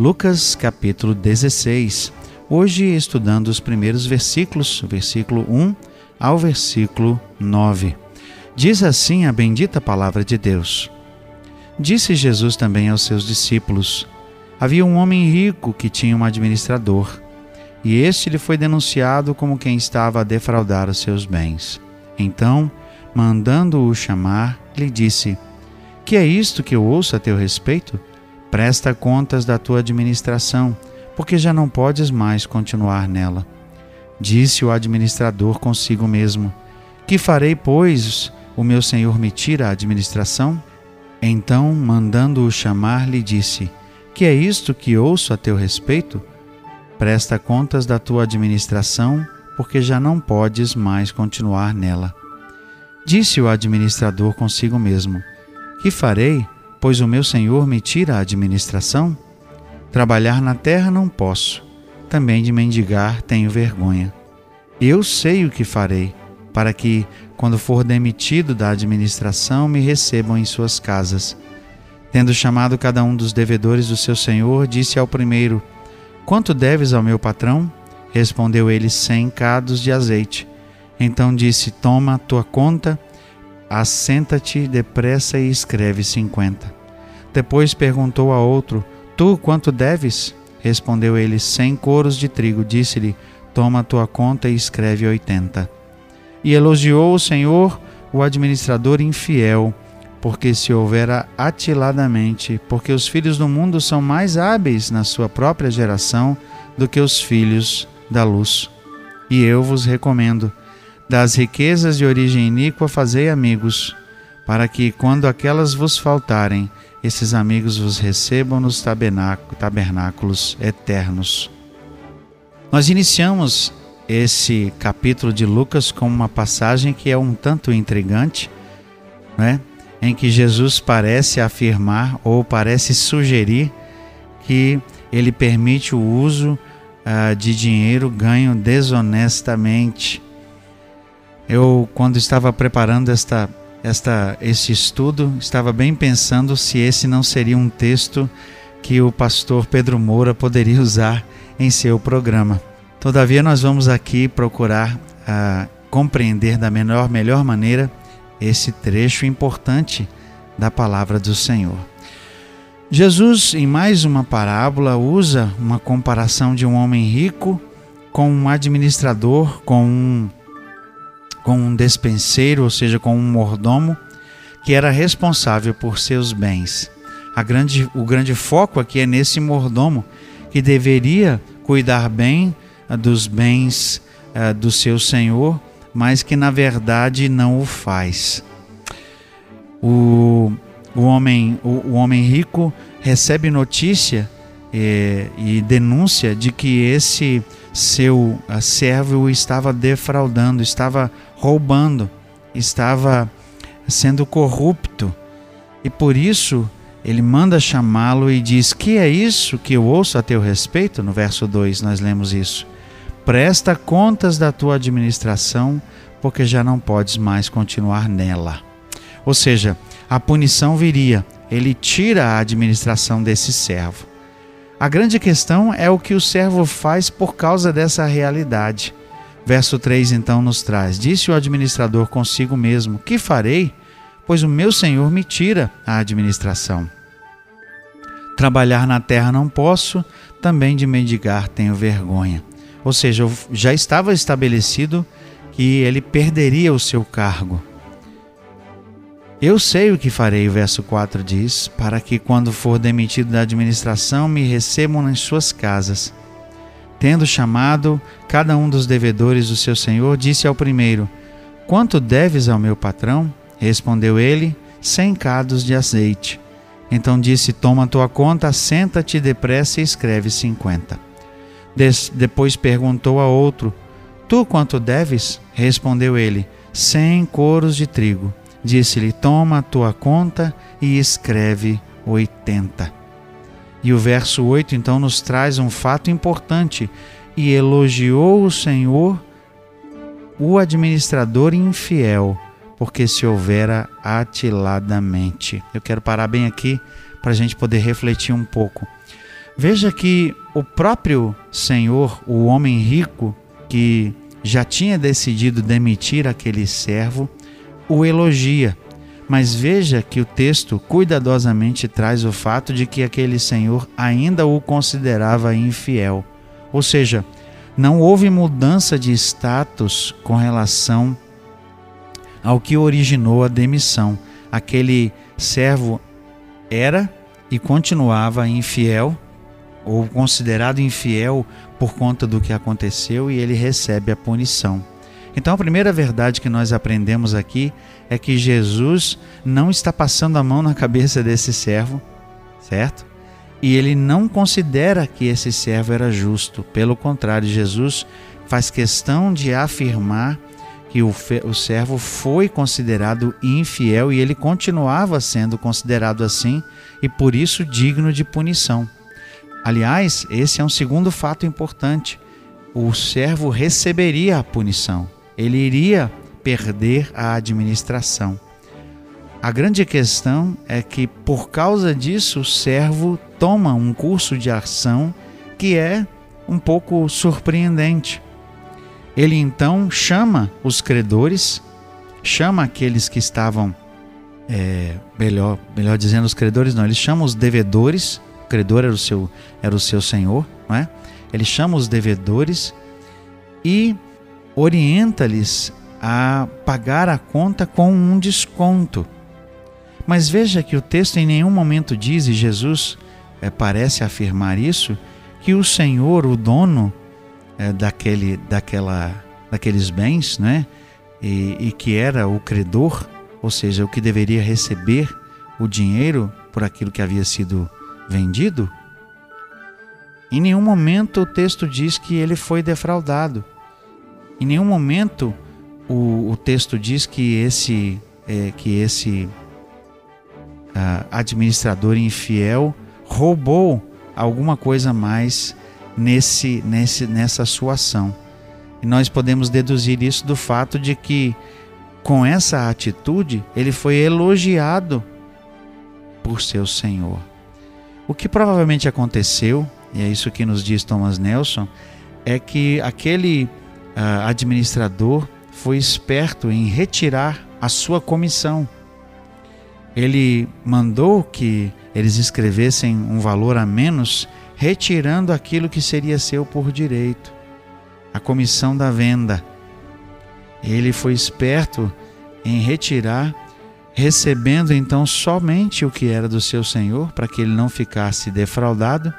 Lucas capítulo 16. Hoje estudando os primeiros versículos, versículo 1 ao versículo 9. Diz assim a bendita palavra de Deus. Disse Jesus também aos seus discípulos: Havia um homem rico que tinha um administrador, e este lhe foi denunciado como quem estava a defraudar os seus bens. Então, mandando-o chamar, lhe disse: Que é isto que eu ouço a teu respeito? Presta contas da tua administração, porque já não podes mais continuar nela. Disse o administrador consigo mesmo: Que farei, pois, o meu senhor me tira a administração? Então, mandando-o chamar, lhe disse: Que é isto que ouço a teu respeito? Presta contas da tua administração, porque já não podes mais continuar nela. Disse o administrador consigo mesmo: Que farei? Pois o meu senhor me tira a administração? Trabalhar na terra não posso, também de mendigar tenho vergonha. Eu sei o que farei, para que, quando for demitido da administração, me recebam em suas casas. Tendo chamado cada um dos devedores do seu senhor, disse ao primeiro: Quanto deves ao meu patrão? Respondeu ele: Cem cados de azeite. Então disse: Toma a tua conta Assenta-te depressa e escreve cinquenta. Depois perguntou a outro: Tu quanto deves? Respondeu ele: Cem coros de trigo. Disse-lhe: Toma tua conta e escreve oitenta. E elogiou o Senhor o administrador infiel, porque se houvera atiladamente, porque os filhos do mundo são mais hábeis na sua própria geração do que os filhos da luz. E eu vos recomendo das riquezas de origem iníqua fazei amigos, para que, quando aquelas vos faltarem, esses amigos vos recebam nos tabernáculos eternos. Nós iniciamos esse capítulo de Lucas com uma passagem que é um tanto intrigante, né? em que Jesus parece afirmar ou parece sugerir que ele permite o uso uh, de dinheiro ganho desonestamente eu, quando estava preparando esta, esta, este estudo, estava bem pensando se esse não seria um texto que o pastor Pedro Moura poderia usar em seu programa. Todavia, nós vamos aqui procurar uh, compreender da melhor, melhor maneira esse trecho importante da palavra do Senhor. Jesus, em mais uma parábola, usa uma comparação de um homem rico com um administrador, com um com um despenseiro, ou seja, com um mordomo, que era responsável por seus bens. Grande, o grande foco aqui é nesse mordomo que deveria cuidar bem uh, dos bens uh, do seu senhor, mas que na verdade não o faz. O, o, homem, o, o homem rico recebe notícia eh, e denúncia de que esse seu servo estava defraudando, estava roubando, estava sendo corrupto. E por isso ele manda chamá-lo e diz: Que é isso que eu ouço a teu respeito? No verso 2 nós lemos isso. Presta contas da tua administração, porque já não podes mais continuar nela. Ou seja, a punição viria, ele tira a administração desse servo. A grande questão é o que o servo faz por causa dessa realidade. Verso 3 então nos traz: Disse o administrador consigo mesmo: Que farei? Pois o meu senhor me tira a administração. Trabalhar na terra não posso, também de mendigar tenho vergonha. Ou seja, já estava estabelecido que ele perderia o seu cargo. Eu sei o que farei, o verso 4 diz, para que quando for demitido da administração me recebam nas suas casas. Tendo chamado cada um dos devedores do seu senhor, disse ao primeiro: Quanto deves ao meu patrão? Respondeu ele: Cem cados de azeite. Então disse: Toma tua conta, senta-te depressa e escreve cinquenta. Des depois perguntou a outro: Tu quanto deves? Respondeu ele: Cem coros de trigo. Disse-lhe: Toma a tua conta e escreve oitenta. E o verso 8 então nos traz um fato importante. E elogiou o Senhor o administrador infiel, porque se houvera atiladamente. Eu quero parar bem aqui para a gente poder refletir um pouco. Veja que o próprio Senhor, o homem rico, que já tinha decidido demitir aquele servo, o elogia. Mas veja que o texto cuidadosamente traz o fato de que aquele senhor ainda o considerava infiel. Ou seja, não houve mudança de status com relação ao que originou a demissão. Aquele servo era e continuava infiel ou considerado infiel por conta do que aconteceu e ele recebe a punição. Então, a primeira verdade que nós aprendemos aqui é que Jesus não está passando a mão na cabeça desse servo, certo? E ele não considera que esse servo era justo. Pelo contrário, Jesus faz questão de afirmar que o, o servo foi considerado infiel e ele continuava sendo considerado assim e por isso digno de punição. Aliás, esse é um segundo fato importante. O servo receberia a punição ele iria perder a administração. A grande questão é que, por causa disso, o servo toma um curso de ação que é um pouco surpreendente. Ele então chama os credores, chama aqueles que estavam, é, melhor, melhor dizendo, os credores não, ele chama os devedores, o credor era o seu, era o seu senhor, não é? Ele chama os devedores e orienta-lhes a pagar a conta com um desconto. Mas veja que o texto em nenhum momento diz, e Jesus é, parece afirmar isso, que o Senhor, o dono é, daquele, daquela, daqueles bens, né, e, e que era o credor, ou seja, o que deveria receber o dinheiro por aquilo que havia sido vendido, em nenhum momento o texto diz que ele foi defraudado. Em nenhum momento o, o texto diz que esse, é, que esse uh, administrador infiel roubou alguma coisa mais nesse, nesse, nessa sua ação. E nós podemos deduzir isso do fato de que, com essa atitude, ele foi elogiado por seu Senhor. O que provavelmente aconteceu, e é isso que nos diz Thomas Nelson, é que aquele administrador foi esperto em retirar a sua comissão. Ele mandou que eles escrevessem um valor a menos, retirando aquilo que seria seu por direito, a comissão da venda. Ele foi esperto em retirar, recebendo então somente o que era do seu senhor, para que ele não ficasse defraudado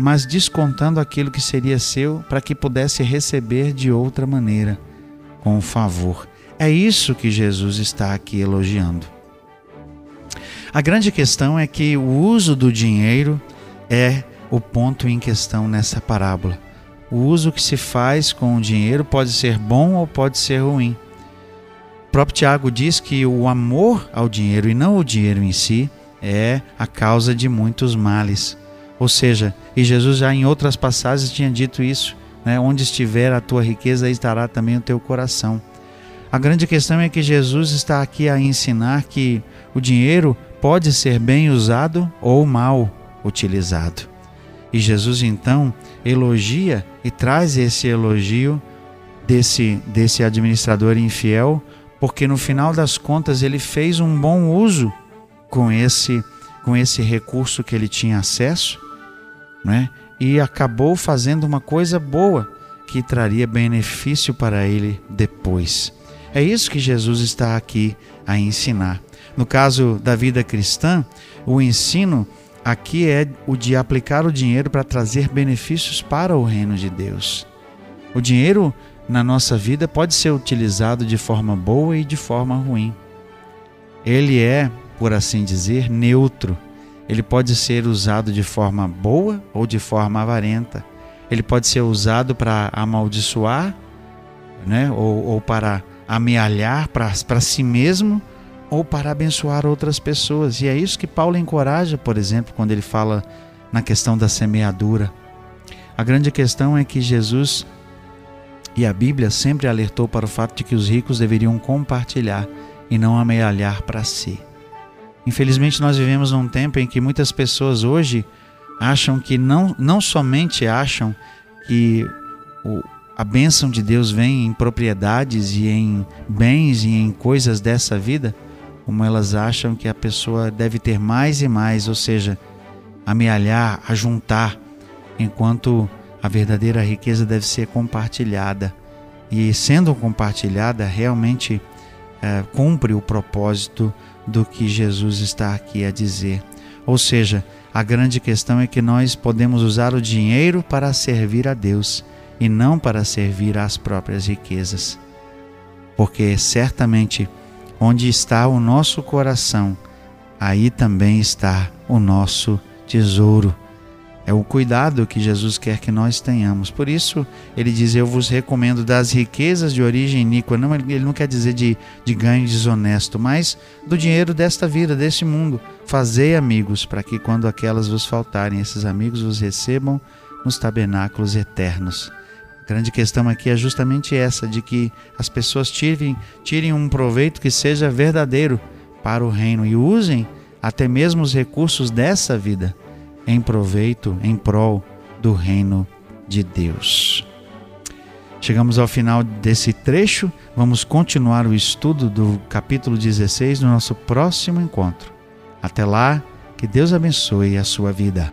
mas descontando aquilo que seria seu para que pudesse receber de outra maneira, com favor. É isso que Jesus está aqui elogiando. A grande questão é que o uso do dinheiro é o ponto em questão nessa parábola. O uso que se faz com o dinheiro pode ser bom ou pode ser ruim. O próprio Tiago diz que o amor ao dinheiro e não o dinheiro em si é a causa de muitos males. Ou seja, e Jesus já em outras passagens tinha dito isso, né? onde estiver a tua riqueza, aí estará também o teu coração. A grande questão é que Jesus está aqui a ensinar que o dinheiro pode ser bem usado ou mal utilizado. E Jesus então elogia e traz esse elogio desse, desse administrador infiel, porque no final das contas ele fez um bom uso com esse, com esse recurso que ele tinha acesso né? e acabou fazendo uma coisa boa que traria benefício para ele depois. É isso que Jesus está aqui a ensinar. No caso da vida cristã, o ensino aqui é o de aplicar o dinheiro para trazer benefícios para o reino de Deus. O dinheiro na nossa vida pode ser utilizado de forma boa e de forma ruim. Ele é, por assim dizer, neutro ele pode ser usado de forma boa ou de forma avarenta. ele pode ser usado para amaldiçoar, né? ou, ou para amealhar para si mesmo, ou para abençoar outras pessoas. E é isso que Paulo encoraja, por exemplo, quando ele fala na questão da semeadura. A grande questão é que Jesus e a Bíblia sempre alertou para o fato de que os ricos deveriam compartilhar e não amealhar para si. Infelizmente, nós vivemos num tempo em que muitas pessoas hoje acham que não, não somente acham que o, a bênção de Deus vem em propriedades e em bens e em coisas dessa vida, como elas acham que a pessoa deve ter mais e mais, ou seja, amealhar, ajuntar, enquanto a verdadeira riqueza deve ser compartilhada. E sendo compartilhada, realmente é, cumpre o propósito do que Jesus está aqui a dizer. Ou seja, a grande questão é que nós podemos usar o dinheiro para servir a Deus e não para servir às próprias riquezas. Porque certamente onde está o nosso coração, aí também está o nosso tesouro. É o cuidado que Jesus quer que nós tenhamos. Por isso, ele diz: Eu vos recomendo das riquezas de origem iníqua. Não, ele não quer dizer de, de ganho desonesto, mas do dinheiro desta vida, deste mundo. Fazei amigos, para que quando aquelas vos faltarem, esses amigos vos recebam nos tabernáculos eternos. A grande questão aqui é justamente essa: de que as pessoas tirem, tirem um proveito que seja verdadeiro para o reino e usem até mesmo os recursos dessa vida em proveito, em prol do reino de Deus. Chegamos ao final desse trecho, vamos continuar o estudo do capítulo 16 no nosso próximo encontro. Até lá, que Deus abençoe a sua vida.